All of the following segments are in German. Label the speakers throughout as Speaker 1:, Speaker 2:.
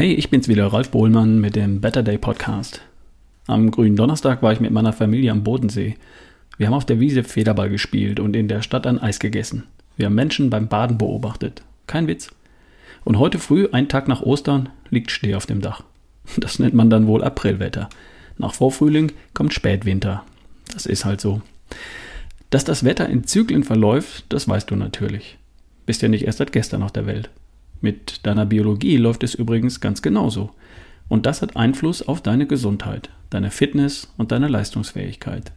Speaker 1: Hey, ich bin's wieder, Ralf Bohlmann mit dem Better Day Podcast. Am grünen Donnerstag war ich mit meiner Familie am Bodensee. Wir haben auf der Wiese Federball gespielt und in der Stadt ein Eis gegessen. Wir haben Menschen beim Baden beobachtet. Kein Witz. Und heute früh, ein Tag nach Ostern, liegt Schnee auf dem Dach. Das nennt man dann wohl Aprilwetter. Nach Vorfrühling kommt Spätwinter. Das ist halt so. Dass das Wetter in Zyklen verläuft, das weißt du natürlich. Bist ja nicht erst seit gestern auf der Welt. Mit deiner Biologie läuft es übrigens ganz genauso. Und das hat Einfluss auf deine Gesundheit, deine Fitness und deine Leistungsfähigkeit.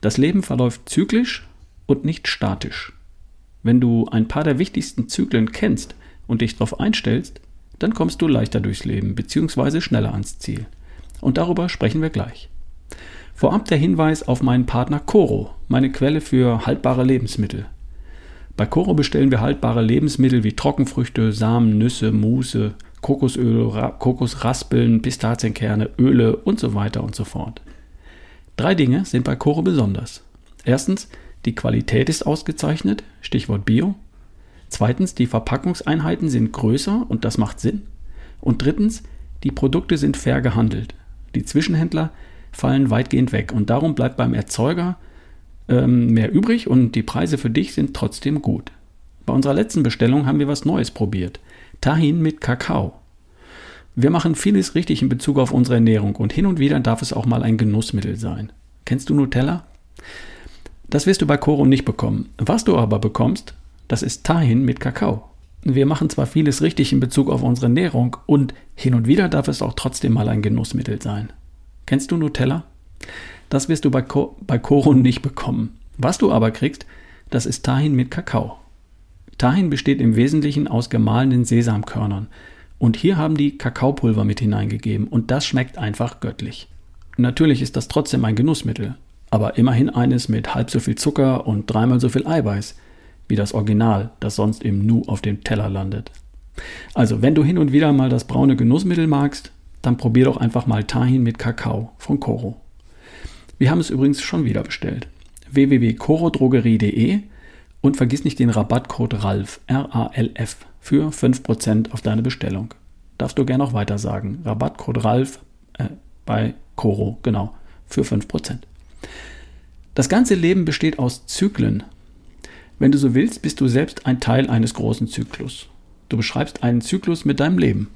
Speaker 1: Das Leben verläuft zyklisch und nicht statisch. Wenn du ein paar der wichtigsten Zyklen kennst und dich darauf einstellst, dann kommst du leichter durchs Leben bzw. schneller ans Ziel. Und darüber sprechen wir gleich. Vorab der Hinweis auf meinen Partner Coro, meine Quelle für haltbare Lebensmittel. Bei Coro bestellen wir haltbare Lebensmittel wie Trockenfrüchte, Samen, Nüsse, Muße, Kokosöl, Ra Kokosraspeln, Pistazienkerne, Öle und so weiter und so fort. Drei Dinge sind bei Coro besonders. Erstens, die Qualität ist ausgezeichnet, Stichwort Bio. Zweitens, die Verpackungseinheiten sind größer und das macht Sinn. Und drittens, die Produkte sind fair gehandelt. Die Zwischenhändler fallen weitgehend weg und darum bleibt beim Erzeuger ähm, mehr übrig und die Preise für dich sind trotzdem gut. Bei unserer letzten Bestellung haben wir was Neues probiert. Tahin mit Kakao. Wir machen vieles richtig in Bezug auf unsere Ernährung und hin und wieder darf es auch mal ein Genussmittel sein. Kennst du Nutella? Das wirst du bei Coro nicht bekommen. Was du aber bekommst, das ist Tahin mit Kakao. Wir machen zwar vieles richtig in Bezug auf unsere Ernährung und hin und wieder darf es auch trotzdem mal ein Genussmittel sein. Kennst du Nutella? Das wirst du bei, Co bei Coro nicht bekommen. Was du aber kriegst, das ist Tahin mit Kakao. Tahin besteht im Wesentlichen aus gemahlenen Sesamkörnern. Und hier haben die Kakaopulver mit hineingegeben und das schmeckt einfach göttlich. Natürlich ist das trotzdem ein Genussmittel, aber immerhin eines mit halb so viel Zucker und dreimal so viel Eiweiß wie das Original, das sonst im Nu auf dem Teller landet. Also, wenn du hin und wieder mal das braune Genussmittel magst, dann probier doch einfach mal Tahin mit Kakao von Coro. Wir haben es übrigens schon wieder bestellt. www.corodrogerie.de und vergiss nicht den Rabattcode RALF, R-A-L-F, für 5% auf deine Bestellung. Darfst du gerne noch weiter sagen. Rabattcode RALF äh, bei Coro, genau, für 5%. Das ganze Leben besteht aus Zyklen. Wenn du so willst, bist du selbst ein Teil eines großen Zyklus. Du beschreibst einen Zyklus mit deinem Leben.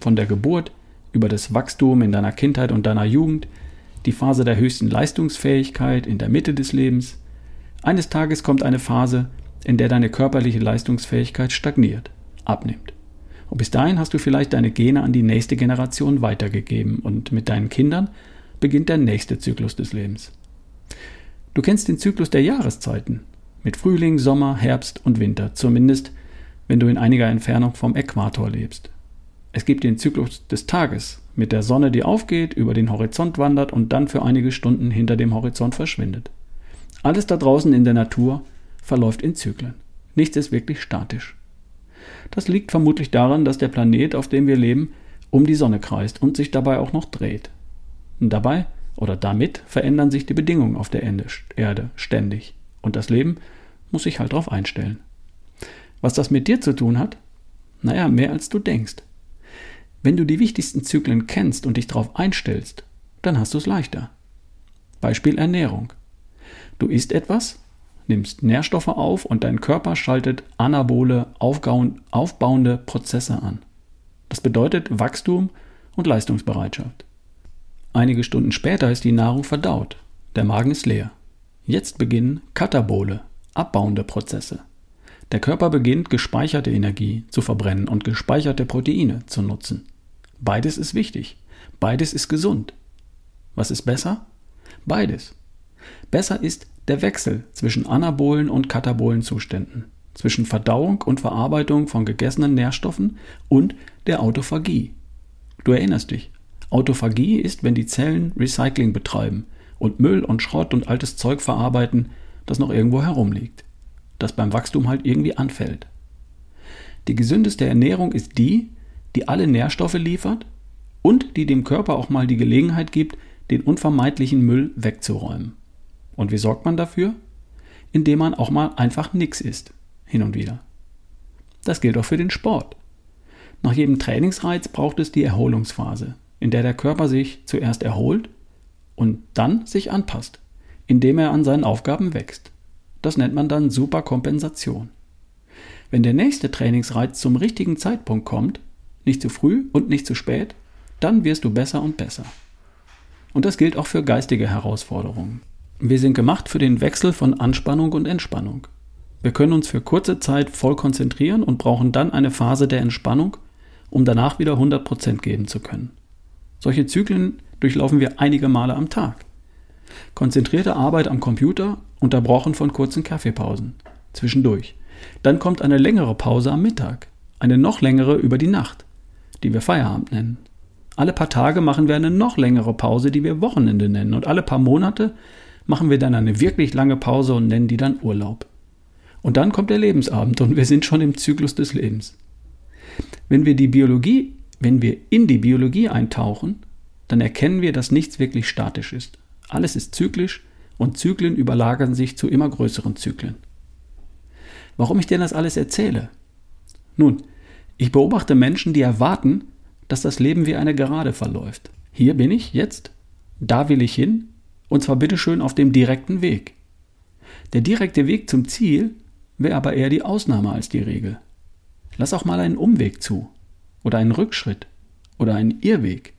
Speaker 1: Von der Geburt über das Wachstum in deiner Kindheit und deiner Jugend, die Phase der höchsten Leistungsfähigkeit in der Mitte des Lebens. Eines Tages kommt eine Phase, in der deine körperliche Leistungsfähigkeit stagniert, abnimmt. Und bis dahin hast du vielleicht deine Gene an die nächste Generation weitergegeben und mit deinen Kindern beginnt der nächste Zyklus des Lebens. Du kennst den Zyklus der Jahreszeiten mit Frühling, Sommer, Herbst und Winter, zumindest wenn du in einiger Entfernung vom Äquator lebst. Es gibt den Zyklus des Tages mit der Sonne, die aufgeht, über den Horizont wandert und dann für einige Stunden hinter dem Horizont verschwindet. Alles da draußen in der Natur verläuft in Zyklen. Nichts ist wirklich statisch. Das liegt vermutlich daran, dass der Planet, auf dem wir leben, um die Sonne kreist und sich dabei auch noch dreht. Und dabei oder damit verändern sich die Bedingungen auf der Erde ständig. Und das Leben muss sich halt darauf einstellen. Was das mit dir zu tun hat? Naja, mehr als du denkst. Wenn du die wichtigsten Zyklen kennst und dich darauf einstellst, dann hast du es leichter. Beispiel Ernährung. Du isst etwas, nimmst Nährstoffe auf und dein Körper schaltet anabole, aufbauende Prozesse an. Das bedeutet Wachstum und Leistungsbereitschaft. Einige Stunden später ist die Nahrung verdaut, der Magen ist leer. Jetzt beginnen katabole, abbauende Prozesse. Der Körper beginnt gespeicherte Energie zu verbrennen und gespeicherte Proteine zu nutzen. Beides ist wichtig. Beides ist gesund. Was ist besser? Beides. Besser ist der Wechsel zwischen anabolen und katabolen Zuständen, zwischen Verdauung und Verarbeitung von gegessenen Nährstoffen und der Autophagie. Du erinnerst dich. Autophagie ist, wenn die Zellen Recycling betreiben und Müll und Schrott und altes Zeug verarbeiten, das noch irgendwo herumliegt, das beim Wachstum halt irgendwie anfällt. Die gesündeste Ernährung ist die, die alle Nährstoffe liefert und die dem Körper auch mal die Gelegenheit gibt, den unvermeidlichen Müll wegzuräumen. Und wie sorgt man dafür? Indem man auch mal einfach nichts isst, hin und wieder. Das gilt auch für den Sport. Nach jedem Trainingsreiz braucht es die Erholungsphase, in der der Körper sich zuerst erholt und dann sich anpasst, indem er an seinen Aufgaben wächst. Das nennt man dann Superkompensation. Wenn der nächste Trainingsreiz zum richtigen Zeitpunkt kommt, nicht zu früh und nicht zu spät, dann wirst du besser und besser. Und das gilt auch für geistige Herausforderungen. Wir sind gemacht für den Wechsel von Anspannung und Entspannung. Wir können uns für kurze Zeit voll konzentrieren und brauchen dann eine Phase der Entspannung, um danach wieder 100% geben zu können. Solche Zyklen durchlaufen wir einige Male am Tag. Konzentrierte Arbeit am Computer, unterbrochen von kurzen Kaffeepausen. Zwischendurch. Dann kommt eine längere Pause am Mittag, eine noch längere über die Nacht, die wir Feierabend nennen. Alle paar Tage machen wir eine noch längere Pause, die wir Wochenende nennen. Und alle paar Monate machen wir dann eine wirklich lange Pause und nennen die dann Urlaub. Und dann kommt der Lebensabend und wir sind schon im Zyklus des Lebens. Wenn wir die Biologie, wenn wir in die Biologie eintauchen, dann erkennen wir, dass nichts wirklich statisch ist. Alles ist zyklisch und Zyklen überlagern sich zu immer größeren Zyklen. Warum ich dir das alles erzähle? Nun, ich beobachte Menschen, die erwarten, dass das Leben wie eine Gerade verläuft. Hier bin ich jetzt, da will ich hin, und zwar bitteschön auf dem direkten Weg. Der direkte Weg zum Ziel wäre aber eher die Ausnahme als die Regel. Lass auch mal einen Umweg zu, oder einen Rückschritt, oder einen Irrweg.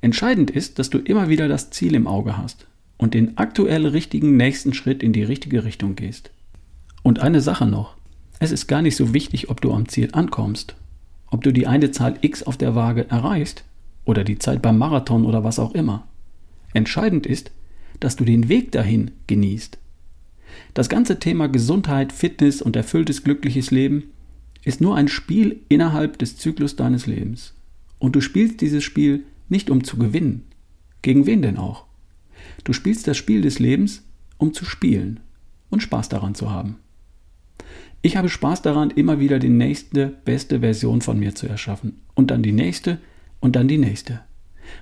Speaker 1: Entscheidend ist, dass du immer wieder das Ziel im Auge hast und den aktuell richtigen nächsten Schritt in die richtige Richtung gehst. Und eine Sache noch. Es ist gar nicht so wichtig, ob du am Ziel ankommst, ob du die eine Zahl X auf der Waage erreichst oder die Zeit beim Marathon oder was auch immer. Entscheidend ist, dass du den Weg dahin genießt. Das ganze Thema Gesundheit, Fitness und erfülltes glückliches Leben ist nur ein Spiel innerhalb des Zyklus deines Lebens. Und du spielst dieses Spiel nicht um zu gewinnen. Gegen wen denn auch? Du spielst das Spiel des Lebens, um zu spielen und Spaß daran zu haben. Ich habe Spaß daran, immer wieder die nächste, beste Version von mir zu erschaffen. Und dann die nächste und dann die nächste.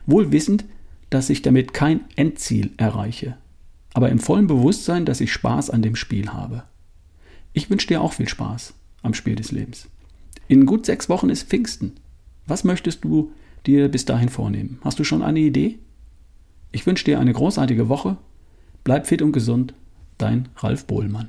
Speaker 1: Wohl wissend, dass ich damit kein Endziel erreiche. Aber im vollen Bewusstsein, dass ich Spaß an dem Spiel habe. Ich wünsche dir auch viel Spaß am Spiel des Lebens. In gut sechs Wochen ist Pfingsten. Was möchtest du dir bis dahin vornehmen? Hast du schon eine Idee? Ich wünsche dir eine großartige Woche. Bleib fit und gesund. Dein Ralf Bohlmann.